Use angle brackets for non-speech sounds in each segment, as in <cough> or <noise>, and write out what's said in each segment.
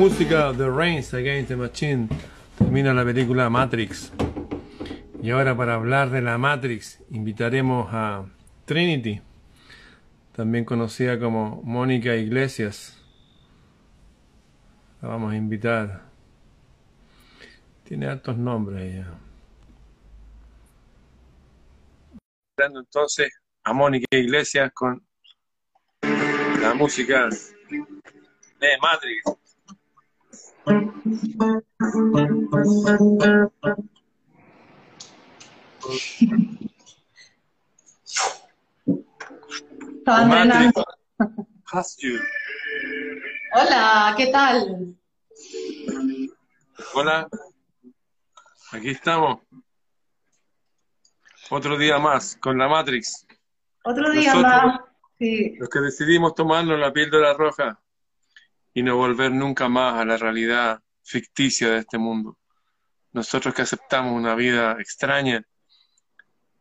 Música The Reigns Against the Machine termina la película Matrix. Y ahora para hablar de la Matrix invitaremos a Trinity, también conocida como Mónica Iglesias. La vamos a invitar. Tiene altos nombres ella. Entonces a Mónica Iglesias con la música de Matrix. Hola, ¿qué tal? Hola, aquí estamos. Otro día más con la Matrix. Otro día más. Los que decidimos tomarnos la píldora roja y no volver nunca más a la realidad ficticia de este mundo. Nosotros que aceptamos una vida extraña,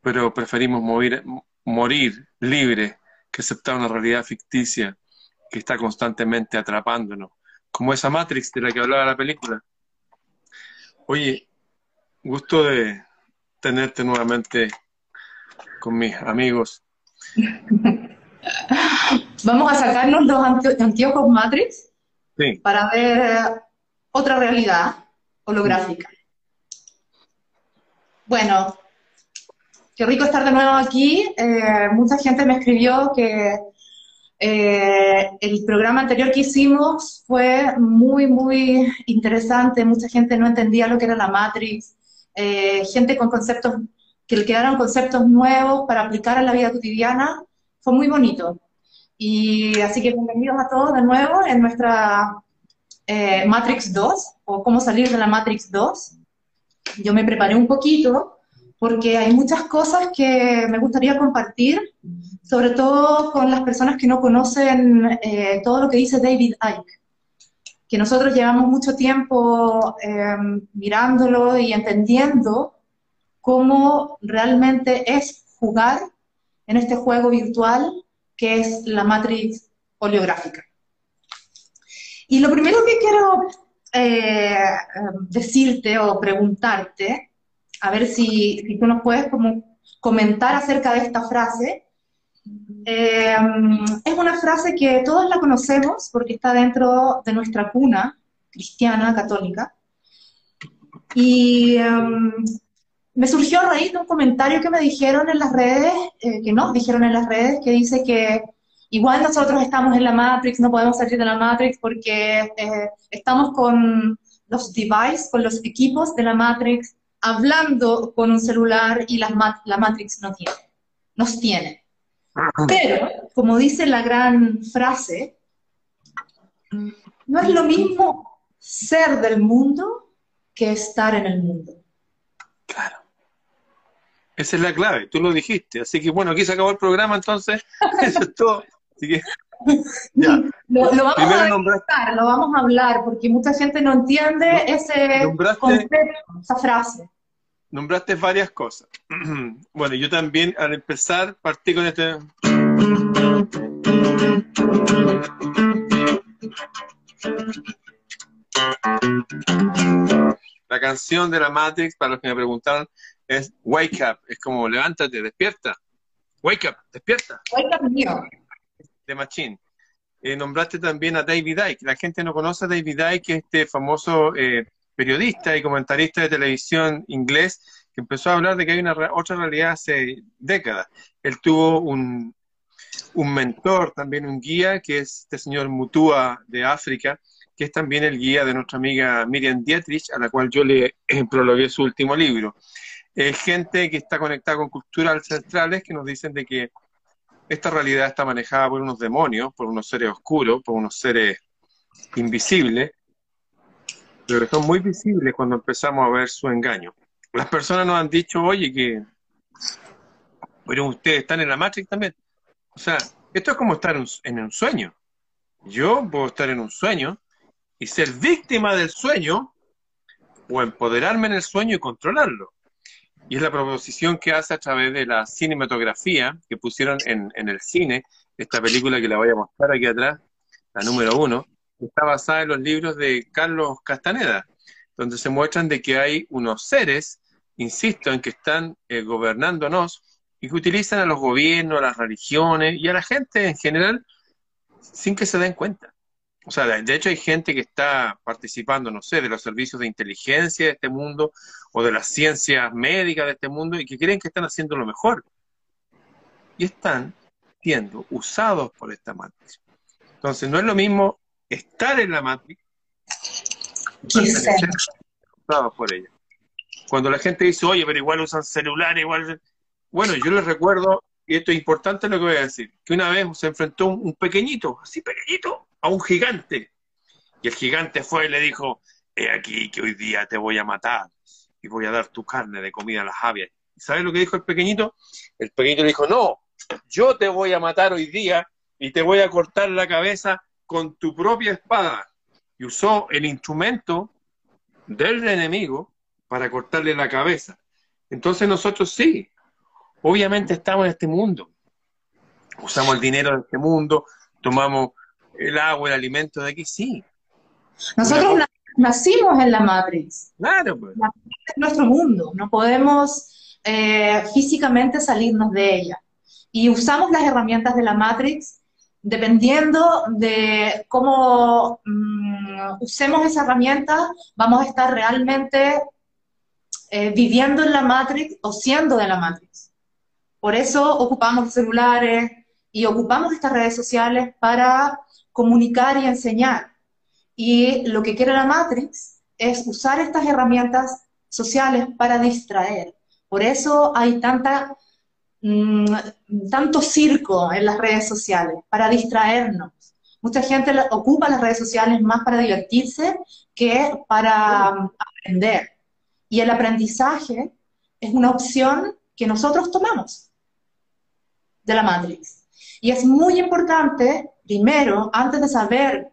pero preferimos morir, morir libre que aceptar una realidad ficticia que está constantemente atrapándonos, como esa Matrix de la que hablaba la película. Oye, gusto de tenerte nuevamente con mis amigos. <laughs> Vamos a sacarnos los anteojos Matrix para ver otra realidad holográfica. Bueno, qué rico estar de nuevo aquí. Eh, mucha gente me escribió que eh, el programa anterior que hicimos fue muy, muy interesante. Mucha gente no entendía lo que era la Matrix. Eh, gente con conceptos, que le quedaron conceptos nuevos para aplicar a la vida cotidiana. Fue muy bonito. Y así que bienvenidos a todos de nuevo en nuestra eh, Matrix 2, o cómo salir de la Matrix 2. Yo me preparé un poquito porque hay muchas cosas que me gustaría compartir, sobre todo con las personas que no conocen eh, todo lo que dice David Icke, que nosotros llevamos mucho tiempo em, mirándolo y entendiendo cómo realmente es jugar en este juego virtual que es la matriz oleográfica. Y lo primero que quiero eh, decirte o preguntarte, a ver si, tú nos puedes como comentar acerca de esta frase, eh, es una frase que todos la conocemos porque está dentro de nuestra cuna cristiana, católica. Y em, me surgió a raíz de un comentario que me dijeron en las redes, eh, que no, dijeron en las redes, que dice que igual nosotros estamos en la Matrix, no podemos salir de la Matrix porque eh, estamos con los devices, con los equipos de la Matrix, hablando con un celular y la, la Matrix no tiene, nos tiene. Pero, como dice la gran frase, no es lo mismo ser del mundo que estar en el mundo. Claro. Esa es la clave, tú lo dijiste. Así que bueno, aquí se acabó el programa, entonces, <laughs> eso es todo. Así que, <laughs> ya. Lo, vamos a lo vamos a hablar, porque mucha gente no entiende ese concepto, esa frase. Nombraste varias cosas. <clears throat> bueno, yo también al empezar partí con este... La canción de la Matrix, para los que me preguntaron, es wake up, es como levántate, despierta. Wake up, despierta. Wake up, mío. De Machine. Eh, nombraste también a David Icke. La gente no conoce a David Icke, este famoso eh, periodista y comentarista de televisión inglés que empezó a hablar de que hay una otra realidad hace décadas. Él tuvo un, un mentor, también un guía, que es este señor Mutua de África, que es también el guía de nuestra amiga Miriam Dietrich, a la cual yo le <laughs> prologué su último libro eh, gente que está conectada con culturas ancestrales que nos dicen de que esta realidad está manejada por unos demonios, por unos seres oscuros, por unos seres invisibles, pero son muy visibles cuando empezamos a ver su engaño. Las personas nos han dicho, oye, que pero ustedes están en la Matrix también. O sea, esto es como estar en un sueño. Yo puedo estar en un sueño y ser víctima del sueño o empoderarme en el sueño y controlarlo. Y es la proposición que hace a través de la cinematografía que pusieron en, el cine, esta película que la voy a mostrar aquí atrás, la número uno, está basada en los libros de Carlos Castaneda, donde se muestran de que hay unos seres, insisto, en que están eh, gobernándonos y que utilizan a los gobiernos, a las religiones y a la gente en general sin que se den cuenta. O sea, de hecho hay gente que está participando, no sé, de los servicios de inteligencia de este mundo o de las ciencias médicas de este mundo y que creen que están haciendo lo mejor. Y están siendo usados por esta matriz. Entonces, no es lo mismo estar en la matriz que ser usados por ella. Cuando la gente dice, oye, pero igual usan celular, igual... Bueno, yo les recuerdo, y esto es importante lo que voy a decir, que una vez se enfrentó un pequeñito, así pequeñito, a un gigante. Y el gigante fue y le dijo, he aquí que hoy día te voy a matar y voy a dar tu carne de comida a las aves. ¿Sabes lo que dijo el pequeñito? El pequeñito le dijo, no, yo te voy a matar hoy día y te voy a cortar la cabeza con tu propia espada. Y usó el instrumento del enemigo para cortarle la cabeza. Entonces nosotros sí, obviamente estamos en este mundo. Usamos el dinero de este mundo, tomamos el agua, el alimento de aquí, sí. Nosotros nacimos en la Matrix. Claro, pues. es nuestro mundo, no podemos eh, físicamente salirnos de ella. Y usamos las herramientas de la Matrix dependiendo de cómo mm, usemos esa herramienta, vamos a estar realmente eh, viviendo en la Matrix o siendo de la Matrix. Por eso ocupamos los celulares y ocupamos estas redes sociales para comunicar y enseñar. Y lo que quiere la Matrix es usar estas herramientas sociales para distraer. Por eso hay tanta, mm, tanto circo en las redes sociales, para distraernos. Mucha gente ocupa las redes sociales más para divertirse que para mm, aprender. Y el aprendizaje es una opción que nosotros tomamos de la Matrix. Y es muy importante primero, antes de saber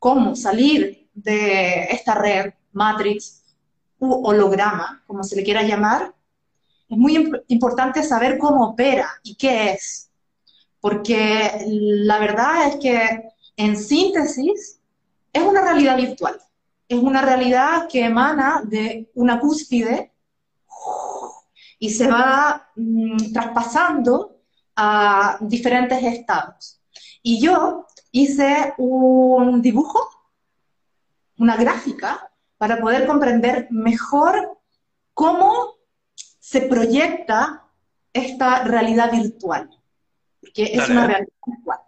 cómo salir de esta red, matrix u holograma, como se le quiera llamar, es muy importante saber cómo opera y qué es. Porque la verdad es que, en síntesis, es una realidad virtual. Es una realidad que emana de una cúspide y se va mm, traspasando a diferentes estados. Y yo hice un dibujo, una gráfica, para poder comprender mejor cómo se proyecta esta realidad virtual, porque es una realidad virtual.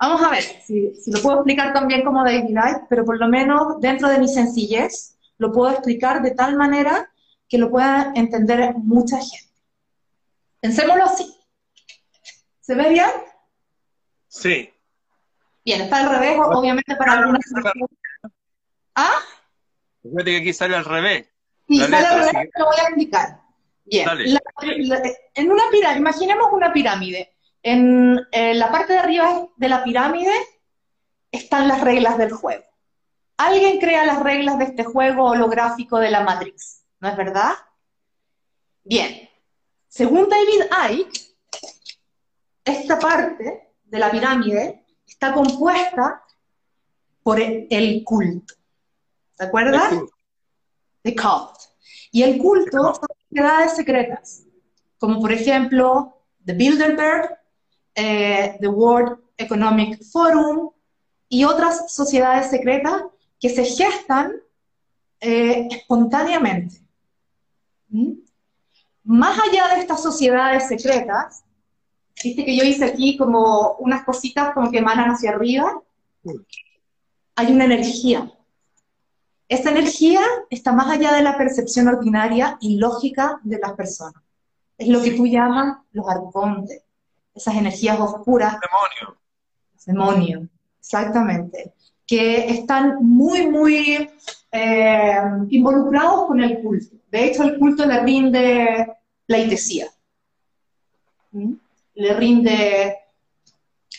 Vamos a ver si, lo puedo explicar también como David Light, pero por lo menos dentro de mi sencillez lo puedo explicar de tal manera que lo pueda entender mucha gente. Pensémoslo así. ¿Se ve bien? Sí. Bien, está al revés, obviamente para algunas ¿Ah? Fíjate que aquí sale al revés. Sí, sale al revés, te lo voy a explicar. Bien, en una pirámide, imaginemos una pirámide. En, en la parte de arriba de la pirámide están las reglas del juego. Alguien crea las reglas de este juego holográfico de la Matrix, ¿no es verdad? Bien, según David Icke, esta parte de la pirámide está compuesta por el, culto. ¿De acuerdo? The cult. Y el culto son sociedades secretas, como por ejemplo The Bilderberg, eh, the World Economic Forum y otras sociedades secretas que se gestan eh, espontáneamente. ¿Mm? Más allá de estas sociedades secretas, Viste que yo hice aquí como unas cositas como que emanan hacia arriba. Hay una energía. Esa energía está más allá de la percepción ordinaria y lógica de las personas. Es lo que tú llamas los arcontes, esas energías oscuras. Demonio. Demonio, exactamente. Que están muy, muy eh, involucrados con el culto. De hecho, el culto le rinde pleitesía. ¿Mm? Le rinde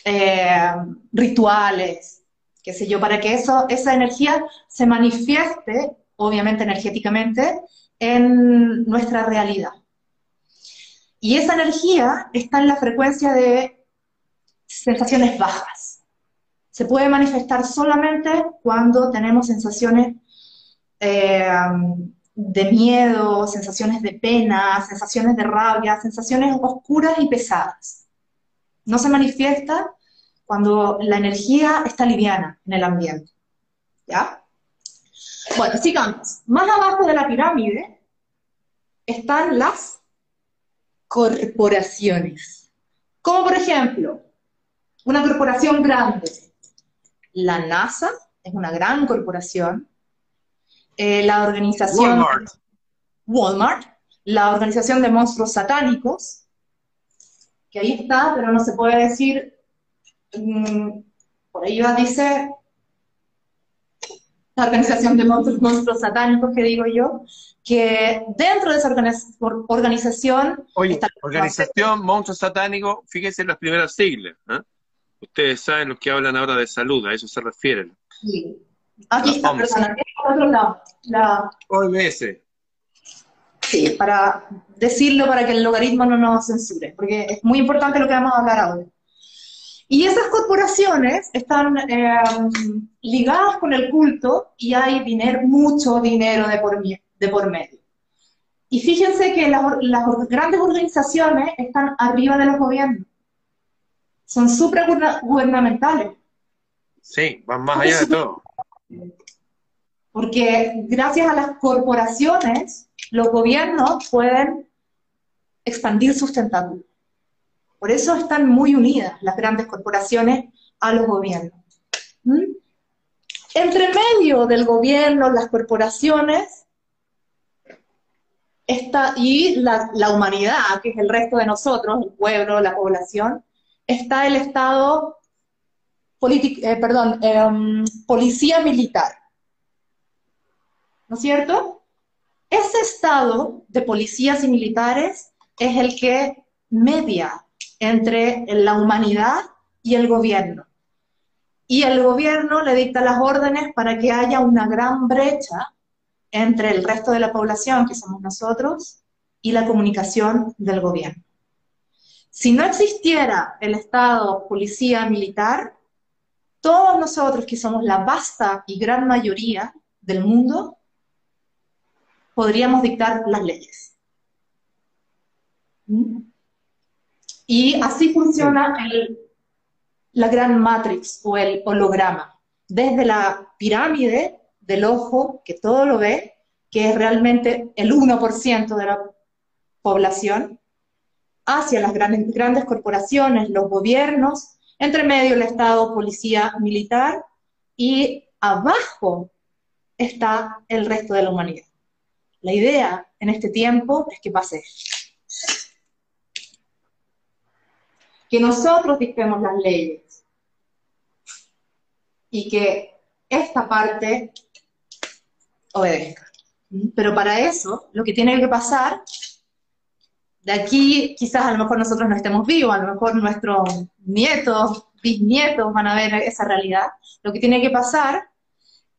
eh, rituales, qué sé yo, para que eso, esa energía se manifieste, obviamente energéticamente, en nuestra realidad. Y esa energía está en la frecuencia de sensaciones bajas, se puede manifestar solamente cuando tenemos sensaciones eh, de miedo, sensaciones de pena, sensaciones de rabia, sensaciones oscuras y pesadas. No se manifiesta cuando la energía está liviana en el ambiente. ¿Ya? Bueno, sigamos. Más abajo de la pirámide están las corporaciones. Como por ejemplo, una corporación grande. La NASA es una gran corporación. Eh, la organización... Walmart. Walmart. La organización de monstruos satánicos. Que ahí está, pero no se puede decir... mm, por ahí va, dice la organización de monstruos, monstruos satánicos que digo yo, que dentro de esa organiz- or- organización Oye, está Organización Monstruo Satánico, fíjense en las primeras siglas. ¿eh? Ustedes saben los que hablan ahora de salud, a eso se refieren. Sí. Aquí está, Vamos. perdón, aquí por otro lado. La, OMS. sí, para decirlo para que el logaritmo no nos censure, porque es muy importante lo que vamos a hablar ahora. Y esas corporaciones están eh, ligadas con el culto y hay dinero, mucho dinero de por, de por medio. Y fíjense que las, las grandes organizaciones están arriba de los gobiernos. Son supragubernamentales. Sí, van más allá de todo. Porque gracias a las corporaciones, los gobiernos pueden expandir sus tentáculos. Por eso están muy unidas las grandes corporaciones a los gobiernos. ¿Mm? Entre medio del gobierno, las corporaciones, está, y la, la humanidad, que es el resto de nosotros, el pueblo, la población, está el Estado, eh, perdón, em, policía militar. ¿no es cierto? Ese estado de policías y militares es el que media entre la humanidad y el gobierno. Y el gobierno le dicta las órdenes para que haya una gran brecha entre el resto de la población, que somos nosotros, y la comunicación del gobierno. Si no existiera el Estado, policía, militar, todos nosotros que somos la vasta y gran mayoría del mundo, podríamos dictar las leyes. ¿Mm? Y así funciona el- la gran matrix o el holograma. Desde la pirámide del ojo, que todo lo ve, que es realmente el 1% de la población, hacia las grandes, grandes corporaciones, los gobiernos, entre medio el Estado, policía, militar, y abajo está el resto de la humanidad. La idea en este tiempo es que pase. Que nosotros dictemos las leyes y que esta parte obedezca. Pero para eso, lo que tiene que pasar, de aquí quizás a lo mejor nosotros no estemos vivos, a lo mejor nuestros nietos, bisnietos van a ver esa realidad, lo que tiene que pasar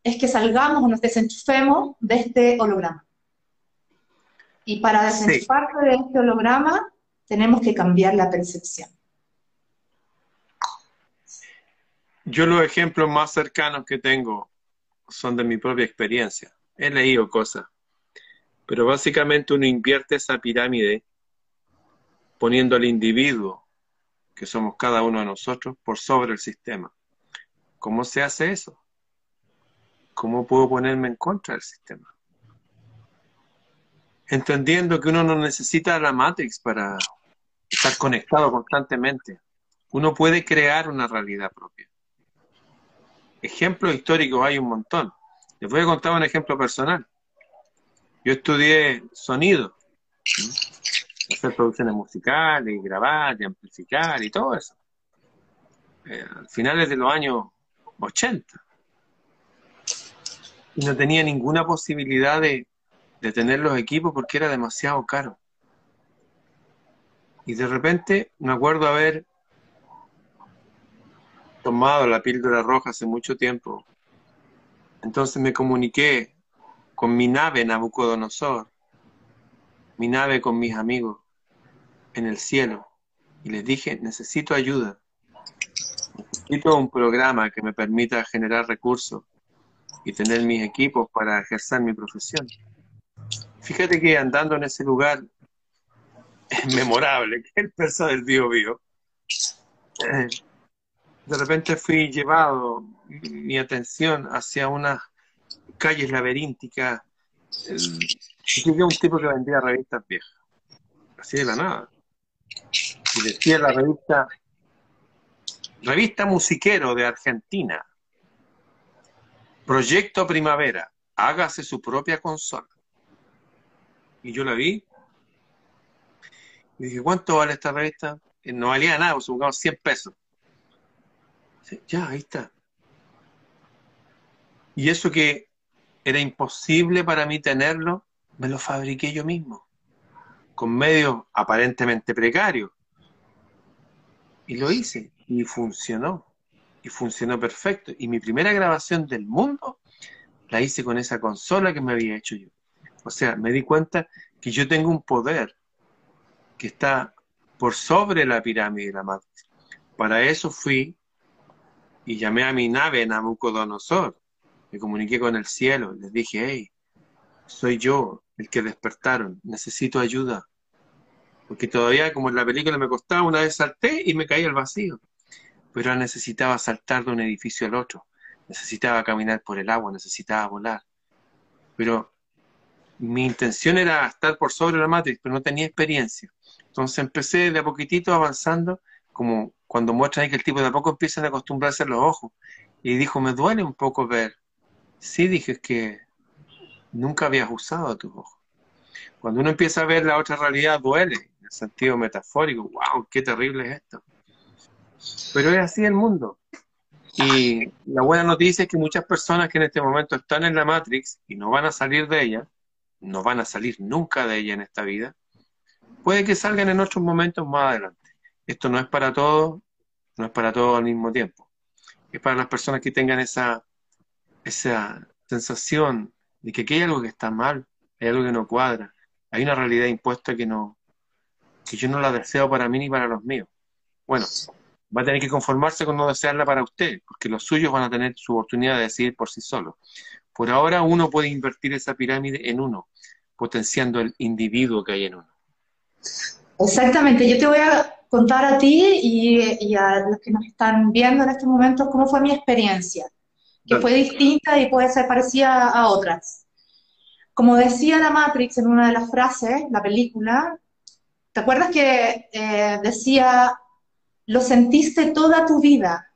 es que salgamos o nos desenchufemos de este holograma. Y para Sí. desenchufarse de este holograma, tenemos que cambiar la percepción. Yo los ejemplos más cercanos que tengo son de mi propia experiencia. He leído cosas, pero básicamente uno invierte esa pirámide poniendo al individuo, que somos cada uno de nosotros, por sobre el sistema. ¿Cómo se hace eso? ¿Cómo puedo ponerme en contra del sistema? Entendiendo que uno no necesita la Matrix para estar conectado constantemente. Uno puede crear una realidad propia. Ejemplos históricos hay un montón. Les voy a contar un ejemplo personal. Yo estudié sonido. Hacer producciones musicales, grabar, y amplificar y todo eso. Eh, finales de los años 80. Y no tenía ninguna posibilidad de, de tener los equipos porque era demasiado caro. Y de repente me acuerdo haber tomado la píldora roja hace mucho tiempo. Entonces me comuniqué con mi nave Nabucodonosor, mi nave con mis amigos en el cielo, y les dije, necesito ayuda. necesito un programa que me permita generar recursos y tener mis equipos para ejercer mi profesión. Fíjate que andando en ese lugar <laughs> es memorable, que el del Bio Bio, eh, de repente fui llevado mi atención hacia unas calles laberínticas. Y un tipo que vendía revistas viejas, así de la nada. Y decía la revista, revista musiquero de Argentina, Proyecto Primavera, hágase su propia consola. Y yo la vi. Y dije, ¿cuánto vale esta revista? Y no valía nada, pues buscamos 100 pesos. Ya, ahí está. Y eso que era imposible para mí tenerlo, me lo fabriqué yo mismo, con medios aparentemente precarios. Y lo hice, y funcionó, y funcionó perfecto. Y mi primera grabación del mundo la hice con esa consola que me había hecho yo. O sea, me di cuenta que yo tengo un poder que está por sobre la pirámide de la matriz. Para eso fui y llamé a mi nave Nabucodonosor. Me comuniqué con el cielo. Les dije, hey, soy yo el que despertaron. Necesito ayuda. Porque todavía, como en la película me costaba, una vez salté y me caí al vacío. Pero necesitaba saltar de un edificio al otro. Necesitaba caminar por el agua, necesitaba volar. Pero mi intención era estar por sobre la matriz, pero no tenía experiencia. Entonces empecé de a poquitito avanzando, como cuando muestran ahí que el tipo de a poco empieza a acostumbrarse a los ojos. Y dijo, me duele un poco ver. Sí, dije, que nunca habías usado tus ojos. Cuando uno empieza a ver la otra realidad, duele, en el sentido metafórico. ¡Wow! ¡Qué terrible es esto! Pero es así el mundo. Y la buena noticia es que muchas personas que en este momento están en la Matrix y no van a salir de ella, no van a salir nunca de ella en esta vida, puede que salgan en otros momentos más adelante. Esto no es para todos, no es para todos al mismo tiempo. Es para las personas que tengan esa, esa sensación de que aquí hay algo que está mal, hay algo que no cuadra, hay una realidad impuesta que no, que yo no la deseo para mí ni para los míos. Bueno, va a tener que conformarse con no desearla para usted, porque los suyos van a tener su oportunidad de decidir por sí solos. Por ahora uno puede invertir esa pirámide en uno, potenciando el individuo que hay en uno. Exactamente, yo te voy a contar a ti y, a los que nos están viendo en este momento cómo fue mi experiencia, que fue distinta y puede ser parecida a otras. Como decía la Matrix en una de las frases, la película, ¿te acuerdas que eh, decía, lo sentiste toda tu vida,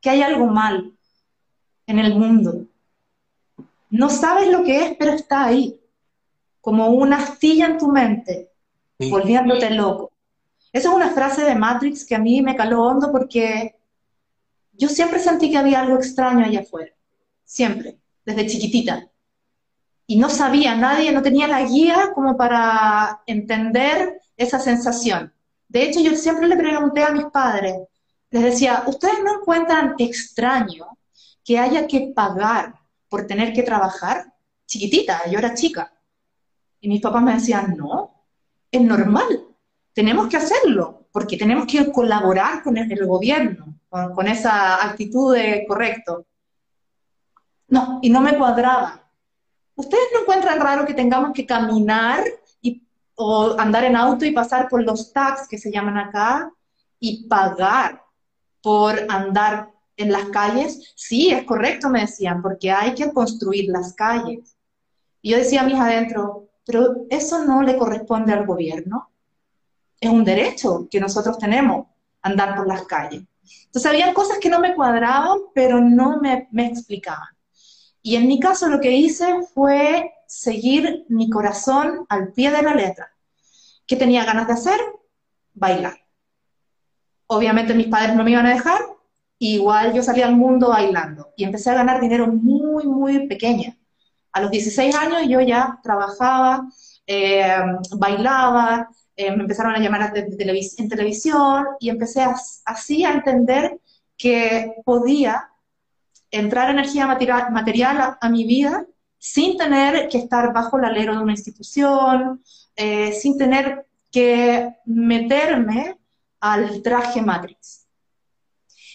que hay algo mal en el mundo? No sabes lo que es, pero está ahí, como una astilla en tu mente, volviéndote loco. Esa es una frase de Matrix que a mí me caló hondo porque yo siempre sentí que había algo extraño allá afuera, siempre, desde chiquitita. Y no sabía, nadie, no tenía la guía como para entender esa sensación. De hecho, yo siempre le pregunté a mis padres, les decía, ¿ustedes no encuentran extraño que haya que pagar por tener que trabajar? Chiquitita, yo era chica. Y mis papás me decían, no, es normal tenemos que hacerlo, porque tenemos que colaborar con el, gobierno, con, esa actitud de correcto. No, y no me cuadraba. ¿Ustedes no encuentran raro que tengamos que caminar y, o andar en auto y pasar por los tags que se llaman acá y pagar por andar en las calles? Sí, es correcto, me decían, porque hay que construir las calles. Y yo decía a mis adentro, pero eso no le corresponde al gobierno es un derecho que nosotros tenemos, andar por las calles. Entonces había cosas que no me cuadraban, pero no me, me explicaban. Y en mi caso lo que hice fue seguir mi corazón al pie de la letra. ¿Qué tenía ganas de hacer? Bailar. Obviamente mis padres no me iban a dejar, igual yo salí al mundo bailando y empecé a ganar dinero muy, muy pequeña. A los 16 años yo ya trabajaba, eh, bailaba, eh, me empezaron a llamar en televisión y empecé así a entender que podía entrar energía material, a, mi vida sin tener que estar bajo el alero de una institución, eh, sin tener que meterme al traje Matrix.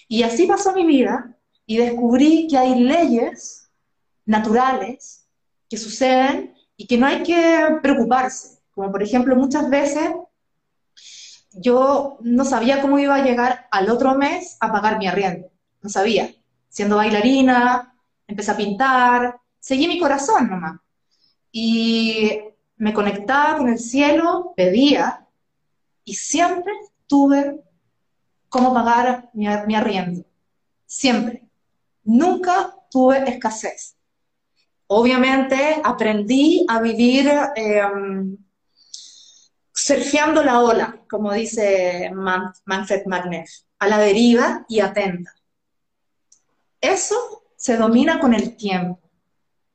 Y así pasó mi vida y descubrí que hay leyes naturales que suceden y que no hay que preocuparse. Como por ejemplo, muchas veces yo no sabía cómo iba a llegar al otro mes a pagar mi arriendo. No sabía. Siendo bailarina, empecé a pintar, seguí mi corazón nomás. Y me conectaba con el cielo, pedía, y siempre tuve cómo pagar mi, arriendo. Siempre. Nunca tuve escasez. Obviamente aprendí a vivir em, surfeando la ola, como dice Manfred Magneff, a la deriva y atenta. Eso se domina con el tiempo,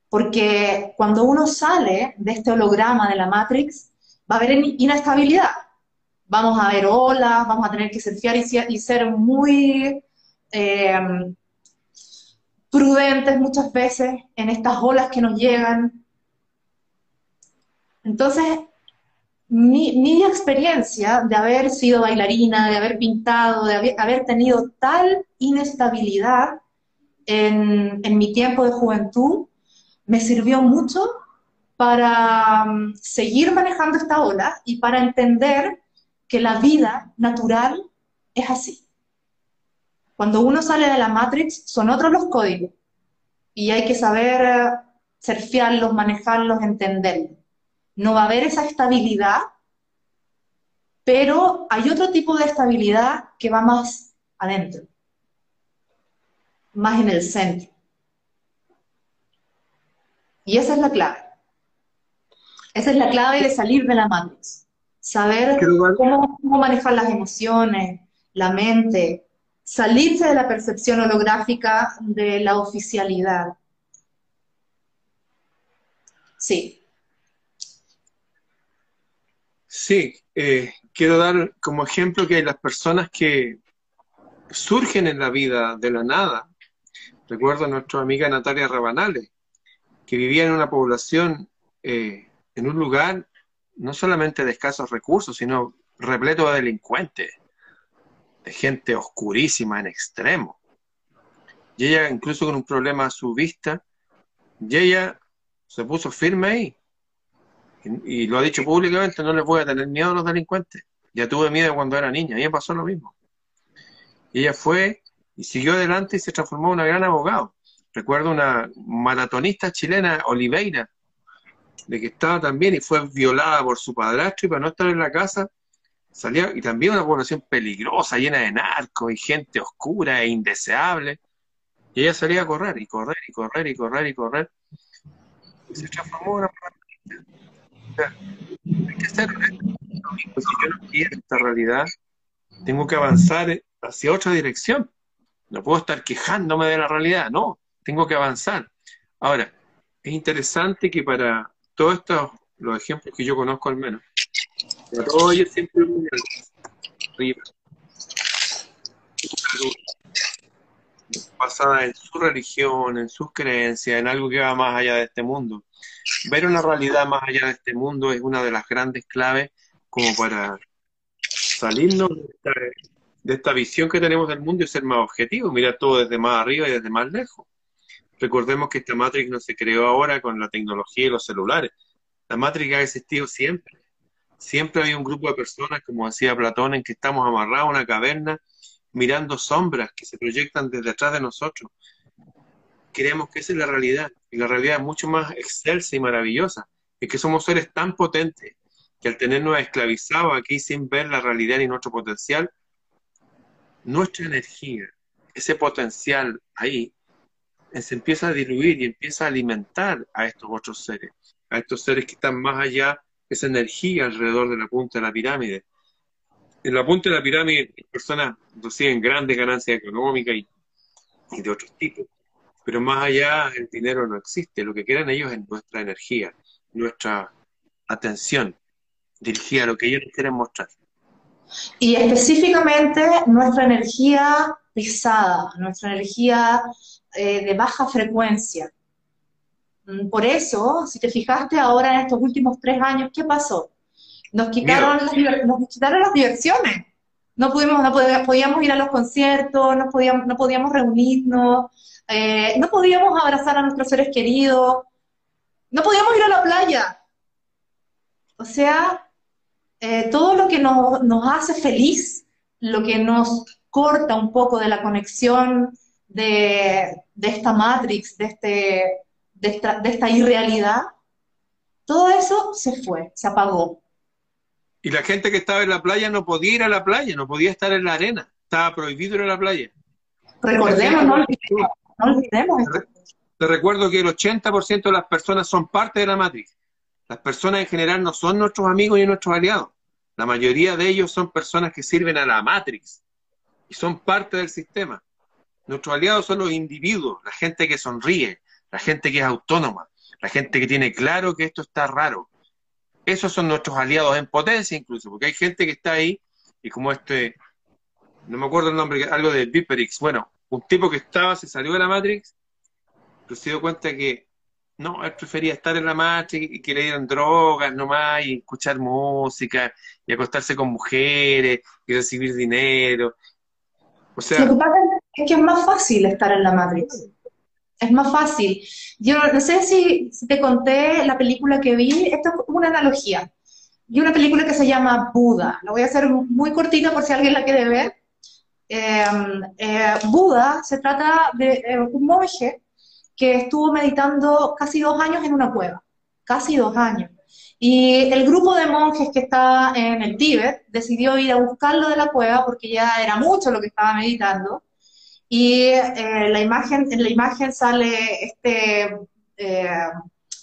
porque cuando uno sale de este holograma de la Matrix, va a haber inestabilidad. Vamos a ver olas, vamos a tener que surfear y, ser muy em, prudentes muchas veces en estas olas que nos llegan. Entonces, mi, experiencia de haber sido bailarina, de haber pintado, de haber, tenido tal inestabilidad en, mi tiempo de juventud, me sirvió mucho para mm, seguir manejando esta ola y para entender que la vida natural es así. Cuando uno sale de la Matrix, son otros los códigos y hay que saber eh, surfearlos, manejarlos, entenderlos no va a haber esa estabilidad, pero hay otro tipo de estabilidad que va más adentro, más en el centro. Y esa es la clave. Esa es la clave de salir de la matriz. Saber cómo, cómo manejar las emociones, la mente, salirse de la percepción holográfica de la oficialidad. Sí, Sí, eh, quiero dar como ejemplo que las personas que surgen en la vida de la nada, recuerdo a nuestra amiga Natalia Rabanales, que vivía en una población, eh, en un lugar no solamente de escasos recursos, sino repleto de delincuentes, de gente oscurísima en extremo. Y ella, incluso con un problema a su vista, y ella se puso firme ahí y, lo ha dicho públicamente, no les voy a tener miedo a los delincuentes. Ya tuve miedo cuando era niña, y me pasó lo mismo. Y ella fue y siguió adelante y se transformó en una gran abogado. Recuerdo una maratonista chilena, Oliveira, de que estaba también y fue violada por su padrastro y para no estar en la casa salía, y también una población peligrosa, llena de narcos y gente oscura e indeseable. Y ella salía a correr y correr y correr y correr y correr. Y se transformó en una hay que ser Si yo no quiero esta realidad, tengo que avanzar hacia otra dirección. No puedo estar quejándome de la realidad, no, tengo que avanzar. Ahora, es interesante que para todos estos, los ejemplos que yo conozco al menos, para todos ellos siempre arriba, basada en su religión, en sus creencias, en algo que va más allá de este mundo ver una realidad más allá de este mundo es una de las grandes claves como para salirnos de esta, visión que tenemos del mundo y ser más objetivos, mirar todo desde más arriba y desde más lejos. Recordemos que esta Matrix no se creó ahora con la tecnología y los celulares. La Matrix ha existido siempre. Siempre hay un grupo de personas, como decía Platón, en que estamos amarrados a una caverna mirando sombras que se proyectan desde atrás de nosotros creemos que esa es la realidad. Y la realidad es mucho más excelsa y maravillosa. Es que somos seres tan potentes que al tenernos esclavizados aquí sin ver la realidad y nuestro potencial, nuestra energía, ese potencial ahí, se empieza a diluir y empieza a alimentar a estos otros seres, a estos seres que están más allá, esa energía alrededor de la punta de la pirámide. En la punta de la pirámide, personas reciben grandes ganancias económicas y de otros tipos pero más allá el dinero no existe. Lo que quieren ellos es nuestra energía, nuestra atención dirigida a lo que ellos quieren mostrar. Y específicamente nuestra energía pesada, nuestra energía eh, de baja frecuencia. Mm, por eso, si te fijaste ahora en estos últimos tres años, ¿qué pasó? Nos quitaron, las, nos quitaron las diversiones, no, pudimos, no podíamos ir a los conciertos, no podíamos, no podíamos reunirnos, eh, no podíamos abrazar a nuestros seres queridos, no podíamos ir a la playa. O sea, eh, todo lo que nos, nos, hace feliz, lo que nos corta un poco de la conexión de, de esta matrix, de, este, de, esta, de esta irrealidad, todo eso se fue, se apagó. Y la gente que estaba en la playa no podía ir a la playa, no podía estar en la arena, estaba prohibido ir a la playa. Recordemos, no olvidemos, Te recuerdo que el 80% de las personas son parte de la Matrix. Las personas en general no son nuestros amigos y nuestros aliados. La mayoría de ellos son personas que sirven a la Matrix y son parte del sistema. Nuestros aliados son los individuos, la gente que sonríe, la gente que es autónoma, la gente que tiene claro que esto está raro, esos son nuestros aliados en potencia incluso, porque hay gente que está ahí y como este, no me acuerdo el nombre, algo de Viperix, bueno, un tipo que estaba, se salió de la Matrix, pero se dio cuenta que no, él prefería estar en la Matrix y que le dieran drogas nomás y escuchar música y acostarse con mujeres y recibir dinero. O sea, Lo es que es más fácil estar en la Matrix es más fácil. Yo no sé si, te conté la película que vi, esto es una analogía. Vi una película que se llama Buda, la voy a hacer muy cortita por si alguien la quiere ver. Em, eh, Buda se trata de eh, un monje que estuvo meditando casi dos años en una cueva, casi dos años. Y el grupo de monjes que estaba en el Tíbet decidió ir a buscarlo de la cueva porque ya era mucho lo que estaba meditando y eh, la imagen, en la imagen sale este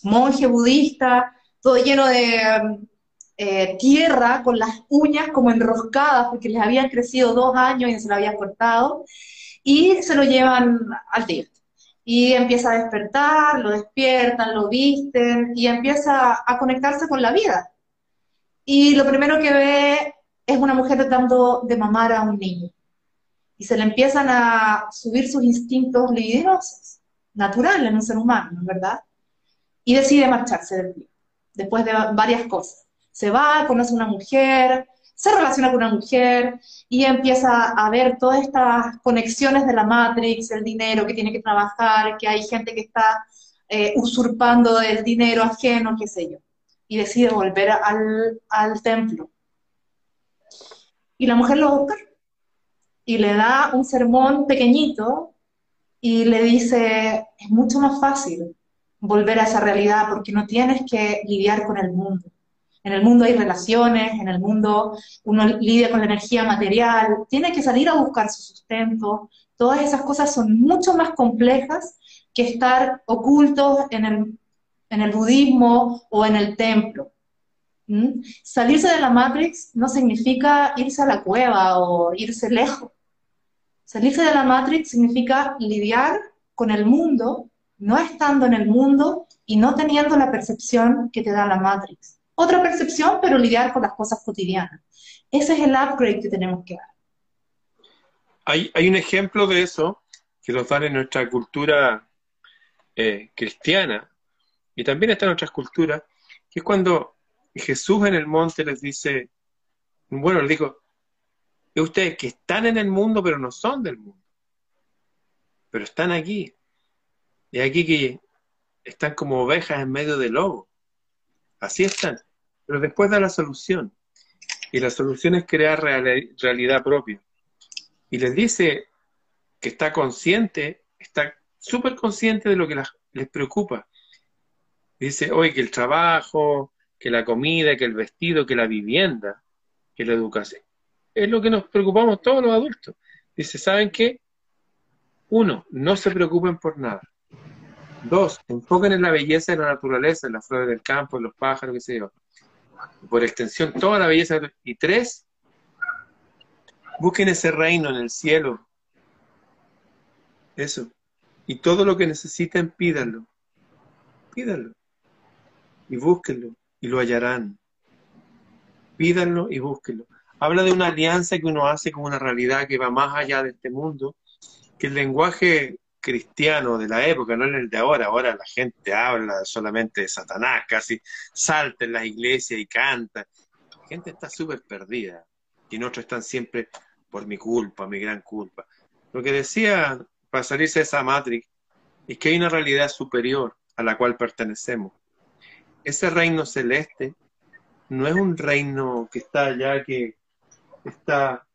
monje budista, todo lleno de eh, tierra, con las uñas como enroscadas, porque les habían crecido dos años y se lo habían cortado, y se lo llevan al Tíbet. Y empieza a despertar, lo despiertan, lo visten, y empieza a conectarse con la vida. Y lo primero que ve es una mujer tratando de mamar a un niño y se le empiezan a subir sus instintos libidinosos, naturales en un ser humano, ¿verdad? Y decide marcharse del tío, después de varias cosas. Se va, conoce a una mujer, se relaciona con una mujer y empieza a ver todas estas conexiones de la Matrix, el dinero que tiene que trabajar, que hay gente que está eh, usurpando el dinero ajeno, qué sé yo. Y decide volver al, al templo. Y la mujer lo busca y le da un sermón pequeñito y le dice, es mucho más fácil volver a esa realidad porque no tienes que lidiar con el mundo. En el mundo hay relaciones, en el mundo uno lidia con la energía material, tiene que salir a buscar su sustento. Todas esas cosas son mucho más complejas que estar ocultos en el, en el budismo o en el templo. ¿Mm? Salirse de la Matrix no significa irse a la cueva o irse lejos. Salirse de la Matrix significa lidiar con el mundo, no estando en el mundo y no teniendo la percepción que te da la Matrix. Otra percepción, pero lidiar con las cosas cotidianas. Ese es el upgrade que tenemos que dar. Hay, hay un ejemplo de eso que nos dan en nuestra cultura eh, cristiana y también está en otras culturas, que es cuando Jesús en el monte les dice, bueno, les dijo, es ustedes que están en el mundo, pero no son del mundo. Pero están aquí. Y aquí que están como ovejas en medio del lobo. Así están. Pero después da la solución. Y la solución es crear realidad propia. Y les dice que está consciente, está súper consciente de lo que les preocupa. Dice, hoy que el trabajo, que la comida, que el vestido, que la vivienda, que la educación es lo que nos preocupamos todos los adultos. Dice, ¿saben qué? Uno, no se preocupen por nada. Dos, enfoquen en la belleza de la naturaleza, en las flores del campo, en los pájaros, qué sé yo. Por extensión, toda la belleza. Y tres, busquen ese reino en el cielo. Eso. Y todo lo que necesiten, pídanlo. Pídanlo. Y búsquenlo. Y lo hallarán. Pídanlo y búsquenlo habla de una alianza que uno hace con una realidad que va más allá de este mundo, que el lenguaje cristiano de la época, no es el de ahora, ahora la gente habla solamente de Satanás, casi salta en las iglesias y canta. La gente está súper perdida y nosotros están siempre por mi culpa, mi gran culpa. Lo que decía, para salirse de esa matrix, es que hay una realidad superior a la cual pertenecemos. Ese reino celeste no es un reino que está allá, que está,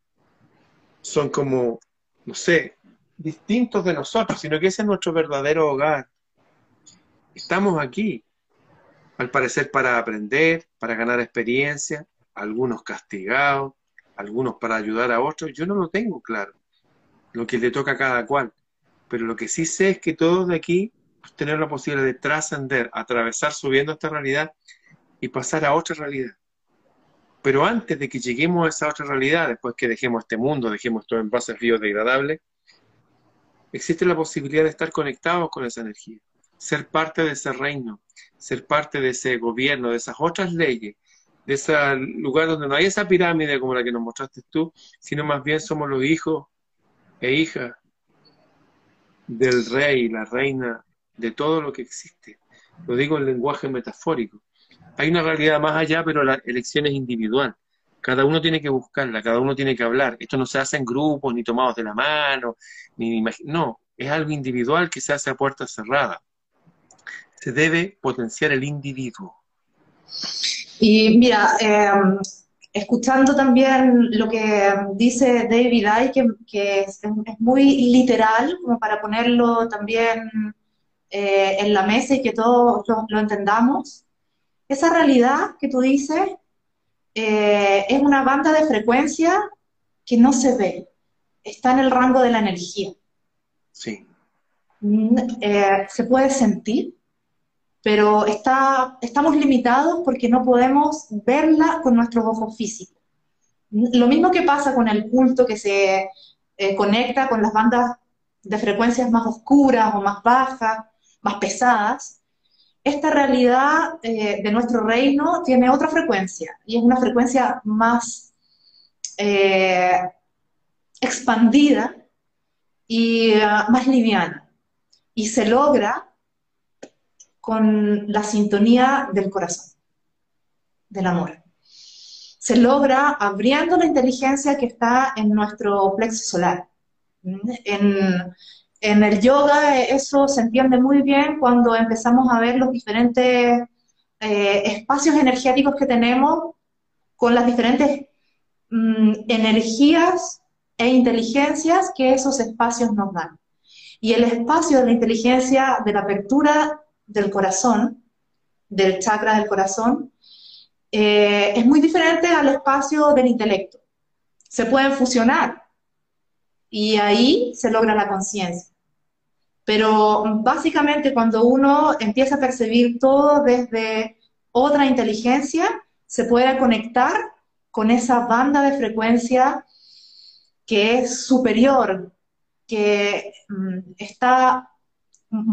son como, no sé, distintos de nosotros, sino que ese es nuestro verdadero hogar. Estamos aquí, al parecer para aprender, para ganar experiencia, algunos castigados, algunos para ayudar a otros, yo no lo tengo claro, lo que le toca a cada cual, pero lo que sí sé es que todos de aquí pues, tener la posibilidad de trascender, atravesar subiendo esta realidad y pasar a otra realidad. Pero antes de que lleguemos a esa otra realidad, después que dejemos este mundo, dejemos todo en bases biodegradables, existe la posibilidad de estar conectados con esa energía, ser parte de ese reino, ser parte de ese gobierno, de esas otras leyes, de ese lugar donde no hay esa pirámide como la que nos mostraste tú, sino más bien somos los hijos e hijas del rey, la reina, de todo lo que existe. Lo digo en lenguaje metafórico. Hay una realidad más allá, pero la elección es individual. Cada uno tiene que buscarla, cada uno tiene que hablar. Esto no se hace en grupos, ni tomados de la mano, ni no, es algo individual que se hace a puerta cerrada. Se debe potenciar el individuo. Y mira, em, escuchando también lo que dice David Ay, que, es, muy literal, como para ponerlo también eh, en la mesa y que todos lo, entendamos, esa realidad que tú dices eh, es una banda de frecuencia que no se ve, está en el rango de la energía. Sí. Mm, eh, se puede sentir, pero está, estamos limitados porque no podemos verla con nuestros ojos físicos. Lo mismo que pasa con el culto que se eh, conecta con las bandas de frecuencias más oscuras o más bajas, más pesadas, esta realidad eh, de nuestro reino tiene otra frecuencia y es una frecuencia más eh, expandida y ah, más liviana. Y se logra con la sintonía del corazón, del amor. Se logra abriendo la inteligencia que está en nuestro plexo solar. En, el yoga eso se entiende muy bien cuando empezamos a ver los diferentes eh, espacios energéticos que tenemos con las diferentes mm, energías e inteligencias que esos espacios nos dan. Y el espacio de la inteligencia, de la apertura del corazón, del chakra del corazón, eh, es muy diferente al espacio del intelecto. Se pueden fusionar y ahí se logra la conciencia. Pero básicamente cuando uno empieza a percibir todo desde otra inteligencia, se puede conectar con esa banda de frecuencia que es superior, que mm, está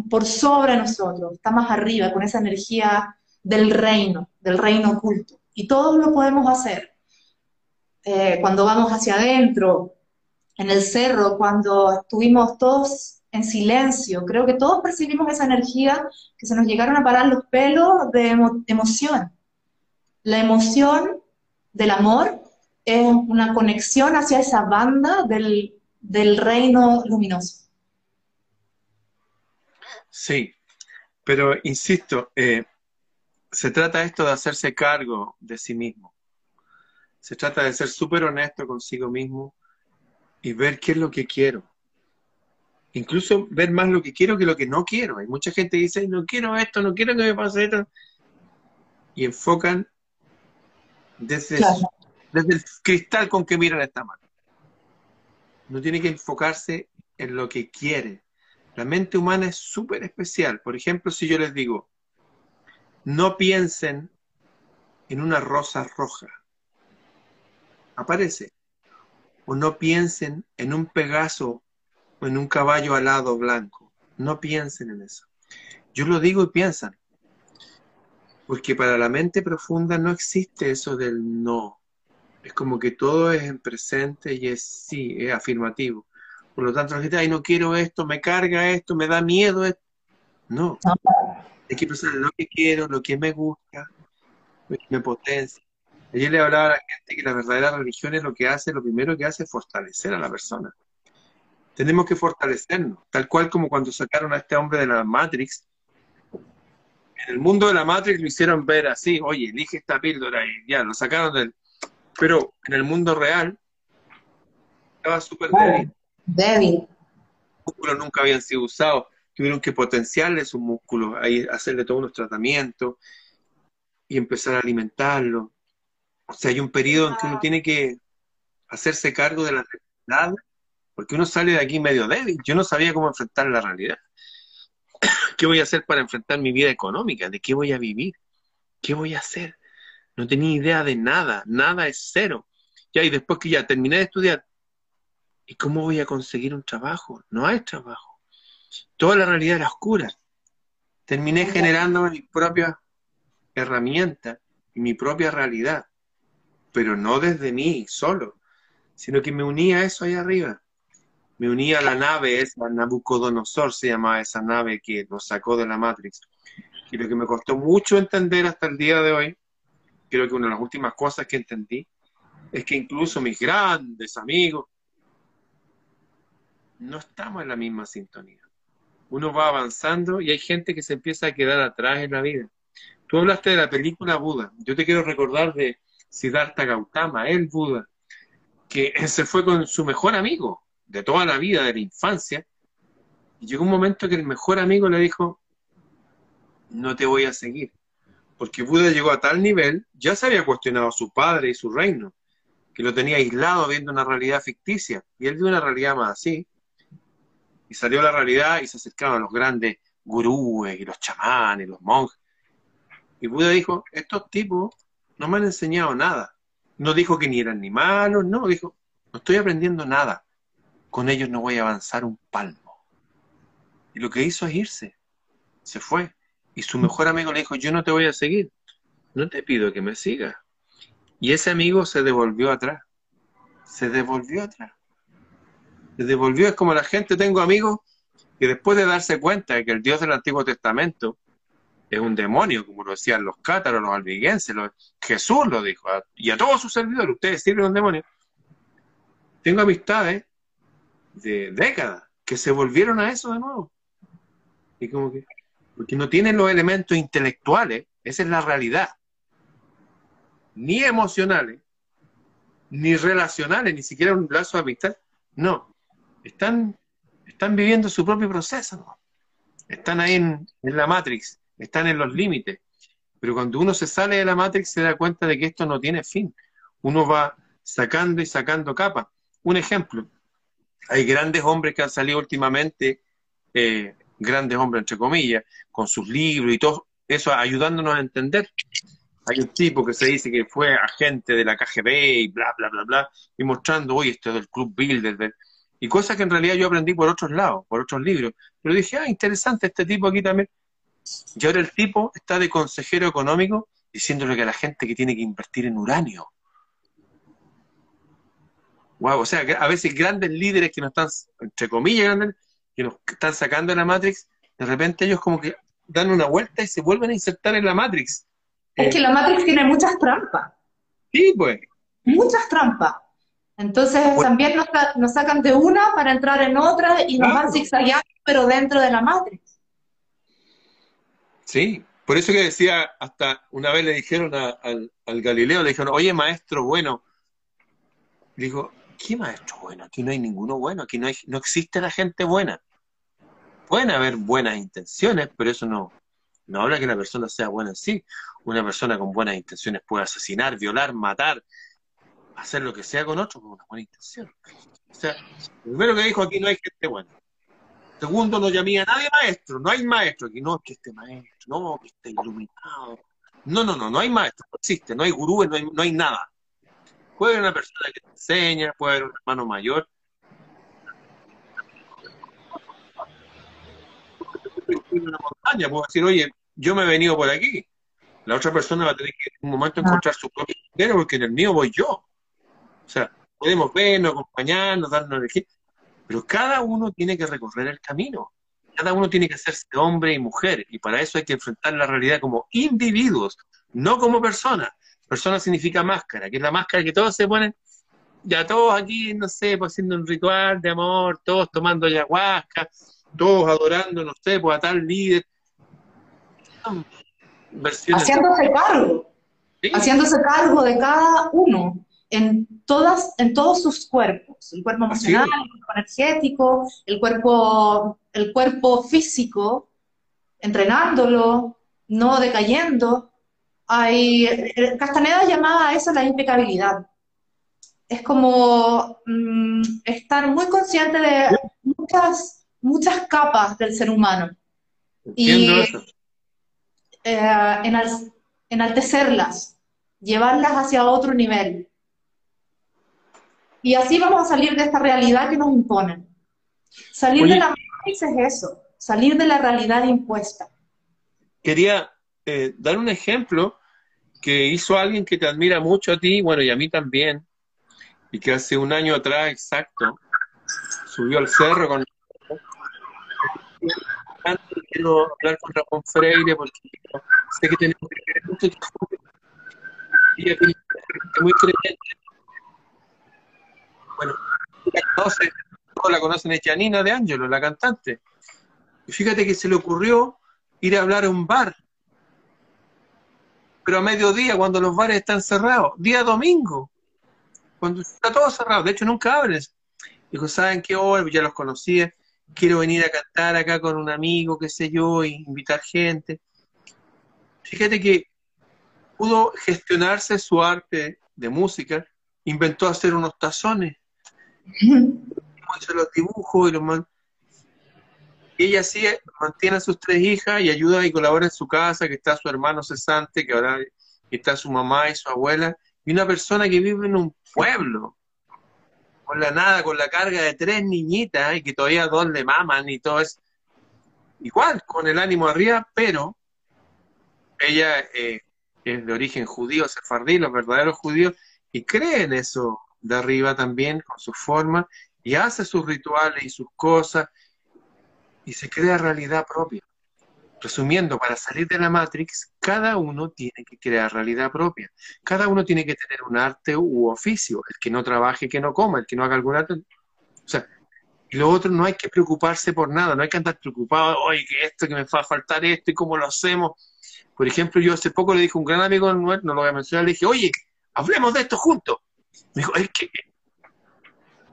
por sobre nosotros, está más arriba, con esa energía del reino, del reino oculto. Y todos lo podemos hacer. Eh, cuando vamos hacia adentro, en el cerro, cuando estuvimos todos en silencio, creo que todos percibimos esa energía que se nos llegaron a parar los pelos de emoción. La emoción del amor es una conexión hacia esa banda del, reino luminoso. Sí, pero insisto, eh, se trata esto de hacerse cargo de sí mismo. Se trata de ser súper honesto consigo mismo y ver qué es lo que quiero. Incluso ver más lo que quiero que lo que no quiero. Hay mucha gente que dice, no quiero esto, no quiero que me pase esto. Y enfocan desde, desde el cristal con que miran esta mano. No tiene que enfocarse en lo que quiere, la mente humana es súper especial. Por ejemplo, si yo les digo, no piensen en una rosa roja, aparece. O no piensen en un Pegaso o en un caballo alado blanco. No piensen en eso. Yo lo digo y piensan. Porque para la mente profunda no existe eso del no. Es como que todo es en presente y es sí, es afirmativo. Por lo tanto, la gente, ay, no quiero esto, me carga esto, me da miedo esto. No. Hay que pensar en lo que quiero, lo que me gusta, lo que me potencia. Ayer le hablaba a la gente que la verdadera religión es lo que hace, lo primero que hace es fortalecer a la persona. Tenemos que fortalecernos, tal cual como cuando sacaron a este hombre de la Matrix. En el mundo de la Matrix lo hicieron ver así, oye, elige esta píldora y ya, lo sacaron del... Pero en el mundo real estaba súper débil. Débil. Los músculos nunca habían sido usados, tuvieron que potenciarle sus músculos, ahí, hacerle todos unos tratamientos y empezar a alimentarlo. O sea, hay un periodo en que uno tiene que hacerse cargo de la realidad, porque uno sale de aquí medio débil. Yo no sabía cómo enfrentar la realidad. <coughs> ¿Qué voy a hacer para enfrentar mi vida económica? ¿De qué voy a vivir? ¿Qué voy a hacer? No tenía idea de nada, nada es cero. Ya, y después que ya terminé de estudiar, ¿y cómo voy a conseguir un trabajo? No hay trabajo. Toda la realidad era oscura. Terminé generando mis propias herramientas y mi propia realidad, pero no desde mí solo, sino que me unía a eso ahí arriba. Me unía a la nave, esa Nabucodonosor se llamaba esa nave que nos sacó de la Matrix. Y lo que me costó mucho entender hasta el día de hoy, creo que una de las últimas cosas que entendí, es que incluso mis grandes amigos, no estamos en la misma sintonía. Uno va avanzando y hay gente que se empieza a quedar atrás en la vida. Tú hablaste de la película Buda. Yo te quiero recordar de Siddhartha Gautama, el Buda, que <laughs> se fue con su mejor amigo de toda la vida, de la infancia, y llegó un momento que el mejor amigo le dijo, no te voy a seguir, porque Buda llegó a tal nivel, ya se había cuestionado a su padre y su reino, que lo tenía aislado viendo una realidad ficticia, y él vio una realidad más así, y salió la realidad y se acercaban a los grandes gurúes y los chamanes, los monjes. Y Buda dijo, estos tipos no me han enseñado nada. No dijo que ni eran ni malos, no, dijo, no estoy aprendiendo nada. Con ellos no voy a avanzar un palmo. Y lo que hizo es irse. Se fue. Y su mejor amigo le dijo, yo no te voy a seguir. No te pido que me sigas. Y ese amigo se devolvió atrás. Se devolvió atrás se devolvió. Es como la gente, tengo amigos que después de darse cuenta de que el Dios del Antiguo Testamento es un demonio, como lo decían los cátaros, los albigenses, Jesús lo dijo, y a todos sus servidores, ustedes sirven a un demonio. Tengo amistades de décadas que se volvieron a eso de nuevo. Y como que, porque no tienen los elementos intelectuales, esa es la realidad, ni emocionales, ni relacionales, ni siquiera un lazo de amistad. No, están, están viviendo su propio proceso, están ahí en, la Matrix, están en los límites. Pero cuando uno se sale de la Matrix se da cuenta de que esto no tiene fin. Uno va sacando y sacando capas. Un ejemplo, hay grandes hombres que han salido últimamente, eh, grandes hombres entre comillas, con sus libros y todo eso ayudándonos a entender. Hay un tipo que se dice que fue agente de la KGB y bla, bla, bla, bla, y mostrando, oye, esto del Club Bilderberg, y cosas que en realidad yo aprendí por otros lados, por otros libros. Pero dije, ah, interesante este tipo aquí también. Y ahora el tipo está de consejero económico diciéndole que a la gente que tiene que invertir en uranio. Wow, o sea, a veces grandes líderes que nos están, entre comillas, grandes, que nos están sacando de la Matrix, de repente ellos como que dan una vuelta y se vuelven a insertar en la Matrix. Es que la Matrix tiene muchas trampas. Sí, pues. Muchas trampas. Entonces también nos, sacan de una para entrar en otra y nos van zigzagueando, pero dentro de la matriz. Sí, por eso que decía, hasta una vez le dijeron al, Galileo, le dijeron, oye maestro bueno, dijo, ¿qué maestro bueno? Aquí no hay ninguno bueno, aquí no, hay, no existe la gente buena. Pueden haber buenas intenciones, pero eso no, no habla que la persona sea buena en sí. Una persona con buenas intenciones puede asesinar, violar, matar, hacer lo que sea con otro con una buena intención. O sea, primero que dijo aquí no hay gente buena. Segundo, no llamé a nadie maestro, no hay maestro aquí, no que esté maestro, no que esté iluminado. No, no, no, no hay maestro, no existe, no hay gurú, no hay, no hay nada. Puede haber una persona que te enseña, puede haber un hermano mayor. una montaña, puedo decir, oye, yo me he venido por aquí. La otra persona va a tener que en un momento encontrar su propio sendero porque en el mío voy yo. O sea, podemos vernos, acompañarnos, darnos energía, pero cada uno tiene que recorrer el camino. Cada uno tiene que hacerse hombre y mujer, y para eso hay que enfrentar la realidad como individuos, no como personas. Persona significa máscara, que es la máscara que todos se ponen, ya todos aquí, no sé, pues haciendo un ritual de amor, todos tomando ayahuasca, todos adorando, no sé, pues a tal líder. Haciéndose cargo, haciéndose cargo de cada uno en, todas, en todos sus cuerpos, el cuerpo emocional, el cuerpo energético, el cuerpo, el cuerpo físico, entrenándolo, no decayendo. Hay, eh, Castaneda llamaba a eso la impecabilidad. Es como mm, estar muy consciente de muchas, muchas capas del ser humano. y eh, enaltecerlas, llevarlas hacia otro nivel. Y así vamos a salir de esta realidad que nos imponen. Salir de la matriz es eso, salir de la realidad impuesta. Quería eh, dar un ejemplo que hizo alguien que te admira mucho a ti, bueno, y a mí también, y que hace un año atrás exacto subió al cerro con quiero hablar con Ramón Freire porque sé que tenemos que mucho y es muy creyente. Bueno, conoce, todos la conocen, es Janina de Angelo, la cantante. Y fíjate que se le ocurrió ir a hablar a un bar, pero a mediodía, cuando los bares están cerrados, día domingo, cuando está todo cerrado, de hecho nunca abres. Dijo, ¿saben qué? Hoy ya los conocía, quiero venir a cantar acá con un amigo, qué sé yo, y invitar gente. Fíjate que pudo gestionarse su arte de música, inventó hacer unos tazones <laughs> los dibujos y los ella sí mantiene a sus tres hijas y ayuda y colabora en su casa, que está su hermano cesante, que ahora está su mamá y su abuela, y una persona que vive en un pueblo, con la nada, con la carga de tres niñitas, y que todavía dos le maman y todo es igual, con el ánimo arriba, pero ella eh, es de origen judío, sefardí, los verdaderos judíos, y cree en eso de arriba también, con su forma, y hace sus rituales y sus cosas, y se crea realidad propia. Resumiendo, para salir de la Matrix, cada uno tiene que crear realidad propia. Cada uno tiene que tener un arte u oficio. El que no trabaje, que no coma, el que no haga algún arte. O sea, y lo otro, no hay que preocuparse por nada, no hay que andar preocupado, oye, que esto, que me va a faltar esto, y cómo lo hacemos. Por ejemplo, yo hace poco le dije a un gran amigo, no lo voy a mencionar, le dije, oye, hablemos de esto juntos. Me dijo, es que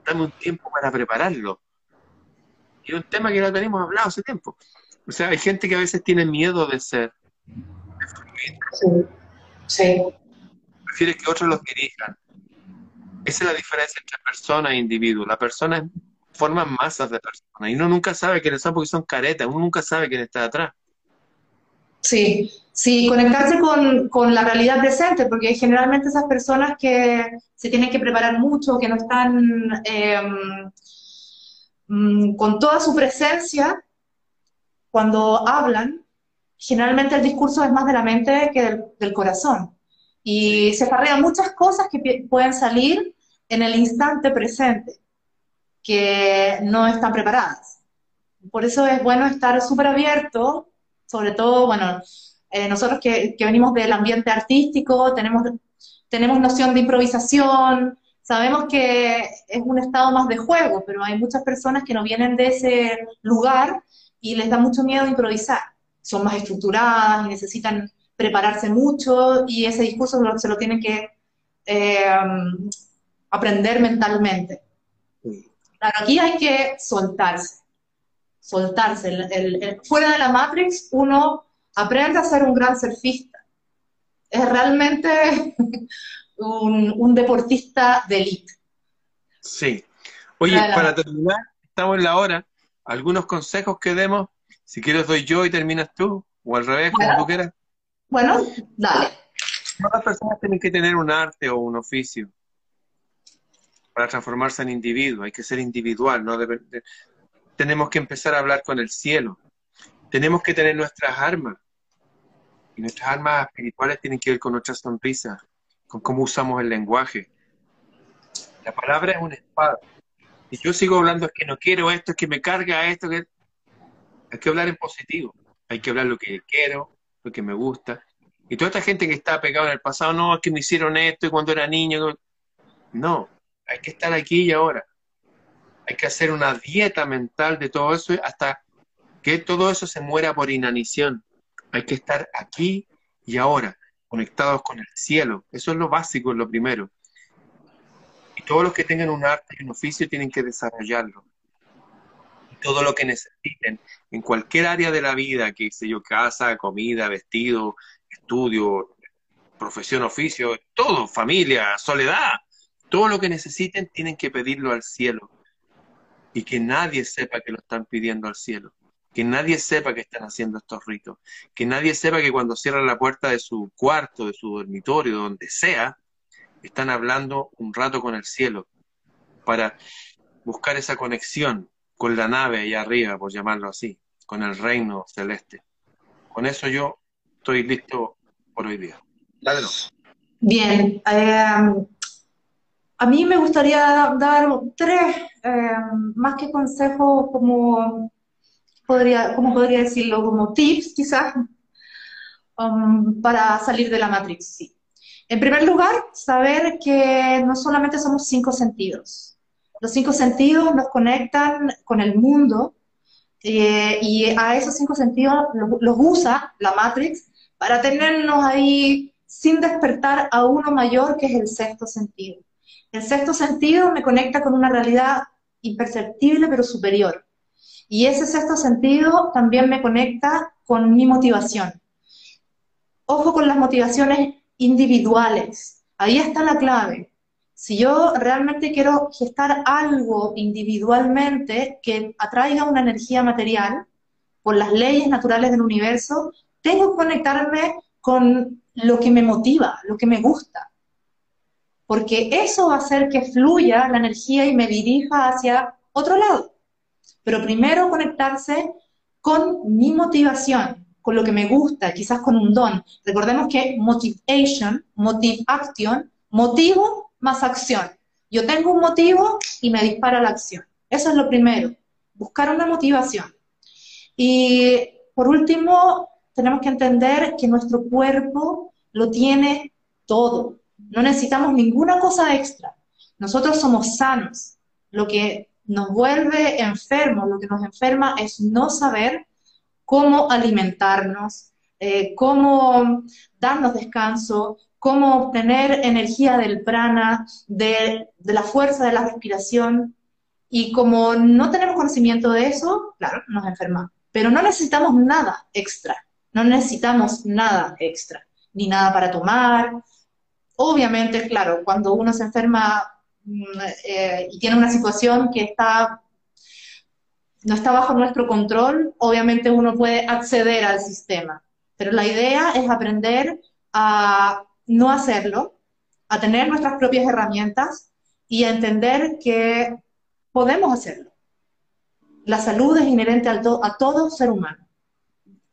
dame un tiempo para prepararlo. Y es un tema que no tenemos hablado hace tiempo. O sea, hay gente que a veces tiene miedo de ser. sí. sí. Prefiere que otros los dirijan. Esa es la diferencia entre persona e individuo. La persona forma masas de personas y uno nunca sabe quiénes son porque son caretas, uno nunca sabe quién está atrás. Sí, sí, conectarse con, con, la realidad presente, porque generalmente esas personas que se tienen que preparar mucho, que no están em, mm, con toda su presencia, cuando hablan, generalmente el discurso es más de la mente que del, corazón. Y se farrean muchas cosas que pueden salir en el instante presente, que no están preparadas. Por eso es bueno estar súper abierto sobre todo, bueno, eh, nosotros que, venimos del ambiente artístico, tenemos, tenemos noción de improvisación, sabemos que es un estado más de juego, pero hay muchas personas que no vienen de ese lugar y les da mucho miedo improvisar. Son más estructuradas y necesitan prepararse mucho y ese discurso se lo tienen que eh, aprender mentalmente. Claro, aquí hay que soltarse soltarse. El, fuera de la Matrix, uno aprende a ser un gran surfista. Es realmente <laughs> un, deportista de élite. Sí. Oye, para terminar, estamos en la hora. Algunos consejos que demos. Si quieres doy yo y terminas tú, o al revés, como tú quieras. Bueno, dale. Todas las personas tienen que tener un arte o un oficio para transformarse en individuo. Hay que ser individual, no tenemos que empezar a hablar con el cielo. Tenemos que tener nuestras armas. Y nuestras armas espirituales tienen que ver con nuestra sonrisa, con cómo usamos el lenguaje. La palabra es una espada. Y yo sigo hablando es que no quiero esto, es que me carga esto, Hay que hablar en positivo. Hay que hablar lo que quiero, lo que me gusta. Y toda esta gente que está pegada en el pasado, no, es que me hicieron esto y cuando era niño. No, hay que estar aquí y ahora. Hay que hacer una dieta mental de todo eso hasta que todo eso se muera por inanición. Hay que estar aquí y ahora, conectados con el cielo. Eso es lo básico, lo primero. Y todos los que tengan un arte y un oficio tienen que desarrollarlo. todo lo que necesiten en cualquier área de la vida, que sé yo, casa, comida, vestido, estudio, profesión, oficio, todo, familia, soledad, todo lo que necesiten tienen que pedirlo al cielo. Y que nadie sepa que lo están pidiendo al cielo. Que nadie sepa que están haciendo estos ritos. Que nadie sepa que cuando cierran la puerta de su cuarto, de su dormitorio, donde sea, están hablando un rato con el cielo para buscar esa conexión con la nave ahí arriba, por llamarlo así, con el reino celeste. Con eso yo estoy listo por hoy día. Bien, eh, a mí me gustaría dar tres, eh, más que consejos, como podría, como podría decirlo, como tips quizás, um, para salir de la Matrix, sí. En primer lugar, saber que no solamente somos cinco sentidos. Los cinco sentidos nos conectan con el mundo eh, y a esos cinco sentidos los usa la Matrix para tenernos ahí sin despertar a uno mayor que es el sexto sentido. El sexto sentido me conecta con una realidad imperceptible pero superior. Y ese sexto sentido también me conecta con mi motivación. Ojo con las motivaciones individuales. Ahí está la clave. Si yo realmente quiero gestar algo individualmente que atraiga una energía material por las leyes naturales del universo, tengo que conectarme con lo que me motiva, lo que me gusta. Porque eso va a hacer que fluya la energía y me dirija hacia otro lado. Pero primero conectarse con mi motivación, con lo que me gusta, quizás con un don. Recordemos que motivation, motive action, motivo más acción. Yo tengo un motivo y me dispara la acción. Eso es lo primero, buscar una motivación. Y por último, tenemos que entender que nuestro cuerpo lo tiene todo. No necesitamos ninguna cosa extra. Nosotros somos sanos. Lo que nos vuelve enfermos, lo que nos enferma es no saber cómo alimentarnos, eh, cómo darnos descanso, cómo obtener energía del prana, de, la fuerza de la respiración. Y como no tenemos conocimiento de eso, claro, nos enfermamos. Pero no necesitamos nada extra. No necesitamos nada extra, ni nada para tomar. Obviamente, claro, cuando uno se enferma eh, y tiene una situación que está no está bajo nuestro control, obviamente uno puede acceder al sistema. Pero la idea es aprender a no hacerlo, a tener nuestras propias herramientas y a entender que podemos hacerlo. La salud es inherente a todo ser humano.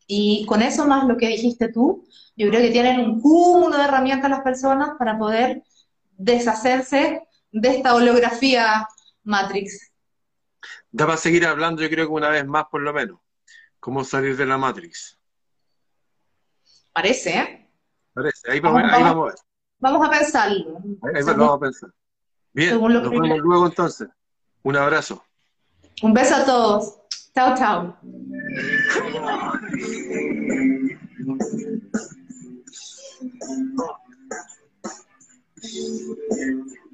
Y con eso más lo que dijiste tú, yo creo que tienen un cúmulo de herramientas las personas para poder deshacerse de esta holografía Matrix. Da para seguir hablando, yo creo que una vez más por lo menos. ¿Cómo salir de la Matrix? Parece, ¿eh? Parece, ahí vamos, ahí vamos a ver. Vamos a pensarlo. Ahí, vamos a pensar. Bien, nos vemos luego entonces. Un abrazo. Un beso a todos. Chao, chao. <laughs>